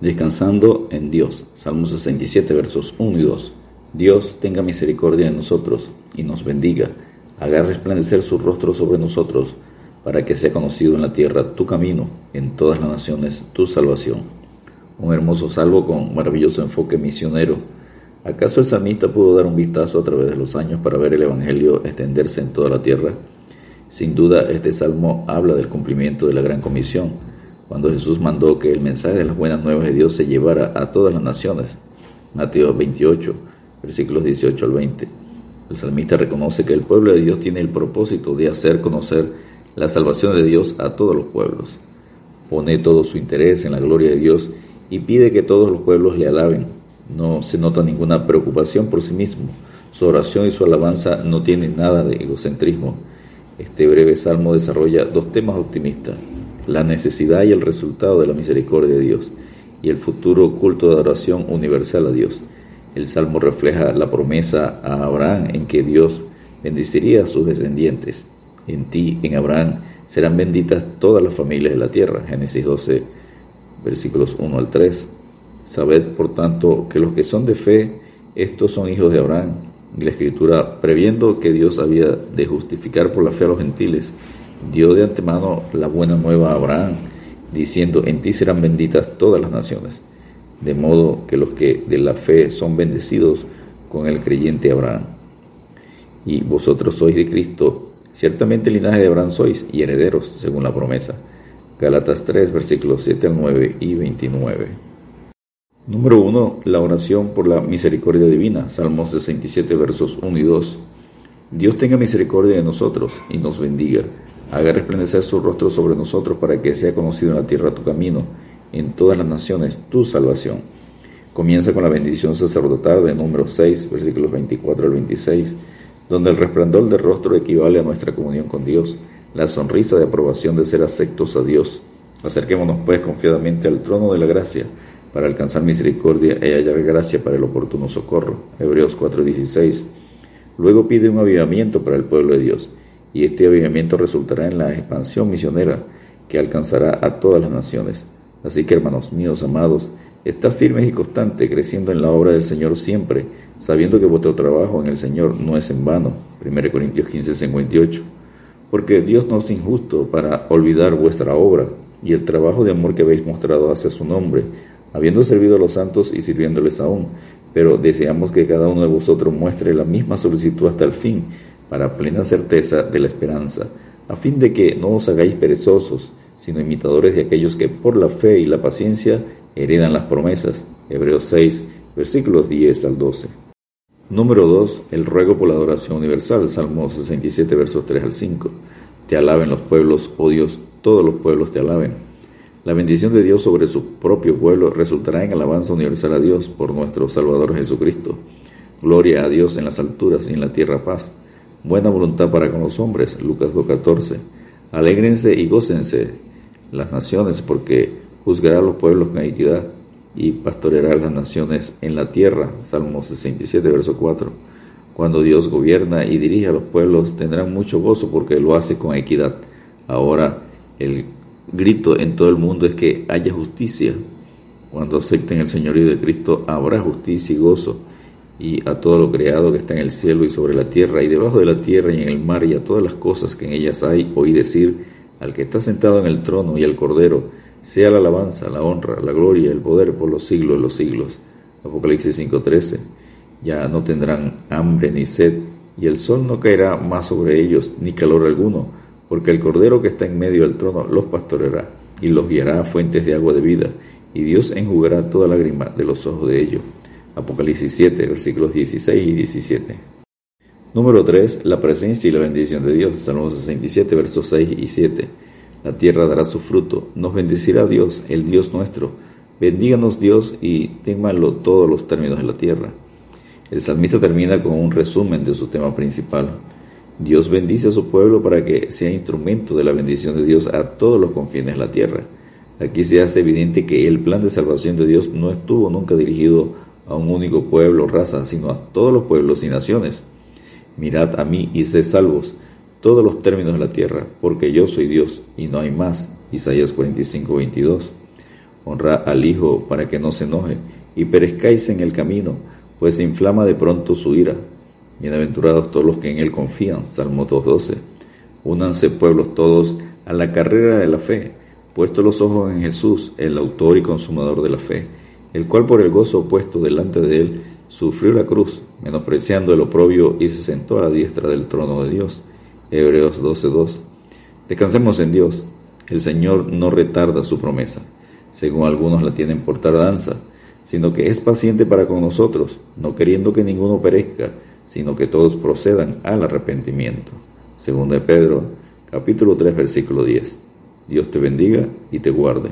Descansando en Dios. Salmo 67, versos 1 y 2. Dios tenga misericordia de nosotros y nos bendiga. Haga resplandecer su rostro sobre nosotros, para que sea conocido en la tierra tu camino, en todas las naciones tu salvación. Un hermoso salvo con maravilloso enfoque misionero. ¿Acaso el salmista pudo dar un vistazo a través de los años para ver el Evangelio extenderse en toda la tierra? Sin duda, este salmo habla del cumplimiento de la gran comisión cuando Jesús mandó que el mensaje de las buenas nuevas de Dios se llevara a todas las naciones. Mateo 28, versículos 18 al 20. El salmista reconoce que el pueblo de Dios tiene el propósito de hacer conocer la salvación de Dios a todos los pueblos. Pone todo su interés en la gloria de Dios y pide que todos los pueblos le alaben. No se nota ninguna preocupación por sí mismo. Su oración y su alabanza no tienen nada de egocentrismo. Este breve salmo desarrolla dos temas optimistas la necesidad y el resultado de la misericordia de Dios y el futuro culto de adoración universal a Dios. El Salmo refleja la promesa a Abraham en que Dios bendeciría a sus descendientes. En ti, en Abraham, serán benditas todas las familias de la tierra. Génesis 12, versículos 1 al 3. Sabed, por tanto, que los que son de fe, estos son hijos de Abraham. Y la Escritura, previendo que Dios había de justificar por la fe a los gentiles, dio de antemano la buena nueva a Abraham, diciendo, en ti serán benditas todas las naciones, de modo que los que de la fe son bendecidos con el creyente Abraham. Y vosotros sois de Cristo, ciertamente linaje de Abraham sois y herederos, según la promesa. Galatas 3, versículos 7 al 9 y 29. Número 1. La oración por la misericordia divina. Salmos 67, versos 1 y 2. Dios tenga misericordia de nosotros y nos bendiga haga resplandecer su rostro sobre nosotros para que sea conocido en la tierra tu camino, en todas las naciones tu salvación. Comienza con la bendición sacerdotal de número 6, versículos 24 al 26, donde el resplandor del rostro equivale a nuestra comunión con Dios, la sonrisa de aprobación de ser aceptos a Dios. Acerquémonos pues confiadamente al trono de la gracia para alcanzar misericordia y hallar gracia para el oportuno socorro. Hebreos 4:16. Luego pide un avivamiento para el pueblo de Dios y este avivamiento resultará en la expansión misionera que alcanzará a todas las naciones. Así que, hermanos míos amados, está firmes y constante, creciendo en la obra del Señor siempre, sabiendo que vuestro trabajo en el Señor no es en vano. 1 Corintios 15, 58. Porque Dios no es injusto para olvidar vuestra obra y el trabajo de amor que habéis mostrado hacia su nombre, habiendo servido a los santos y sirviéndoles aún. Pero deseamos que cada uno de vosotros muestre la misma solicitud hasta el fin, para plena certeza de la esperanza, a fin de que no os hagáis perezosos, sino imitadores de aquellos que por la fe y la paciencia heredan las promesas. Hebreos 6, versículos 10 al 12. Número 2. El ruego por la adoración universal. Salmo 67, versos 3 al 5. Te alaben los pueblos, oh Dios, todos los pueblos te alaben. La bendición de Dios sobre su propio pueblo resultará en alabanza universal a Dios por nuestro Salvador Jesucristo. Gloria a Dios en las alturas y en la tierra paz buena voluntad para con los hombres, Lucas 2.14. Alégrense y gócense las naciones, porque juzgará a los pueblos con equidad y pastoreará a las naciones en la tierra, Salmo 67, verso 4. Cuando Dios gobierna y dirige a los pueblos, tendrán mucho gozo porque lo hace con equidad. Ahora, el grito en todo el mundo es que haya justicia. Cuando acepten el señorío de Cristo, habrá justicia y gozo y a todo lo creado que está en el cielo y sobre la tierra y debajo de la tierra y en el mar y a todas las cosas que en ellas hay, oí decir al que está sentado en el trono y al cordero, sea la alabanza, la honra, la gloria, el poder por los siglos de los siglos. Apocalipsis 5:13. Ya no tendrán hambre ni sed, y el sol no caerá más sobre ellos, ni calor alguno, porque el cordero que está en medio del trono los pastoreará, y los guiará a fuentes de agua de vida, y Dios enjugará toda lágrima de los ojos de ellos. Apocalipsis 7, versículos 16 y 17. Número 3. La presencia y la bendición de Dios. Salmo 67, versos 6 y 7. La tierra dará su fruto. Nos bendecirá Dios, el Dios nuestro. Bendíganos Dios y ténganlo todos los términos de la tierra. El salmista termina con un resumen de su tema principal. Dios bendice a su pueblo para que sea instrumento de la bendición de Dios a todos los confines de la tierra. Aquí se hace evidente que el plan de salvación de Dios no estuvo nunca dirigido a un único pueblo raza, sino a todos los pueblos y naciones. Mirad a mí y sed salvos todos los términos de la tierra, porque yo soy Dios y no hay más. Isaías 45, 22. Honrad al Hijo para que no se enoje y perezcáis en el camino, pues se inflama de pronto su ira. Bienaventurados todos los que en Él confían. Salmo 2.12. Únanse pueblos todos a la carrera de la fe, puesto los ojos en Jesús, el autor y consumador de la fe, el cual por el gozo puesto delante de Él sufrió la cruz, menospreciando el oprobio y se sentó a la diestra del trono de Dios. Hebreos 12.2. Descansemos en Dios. El Señor no retarda su promesa, según algunos la tienen por tardanza, sino que es paciente para con nosotros, no queriendo que ninguno perezca, sino que todos procedan al arrepentimiento. Según de Pedro, capítulo 3, versículo 10. Dios te bendiga y te guarde.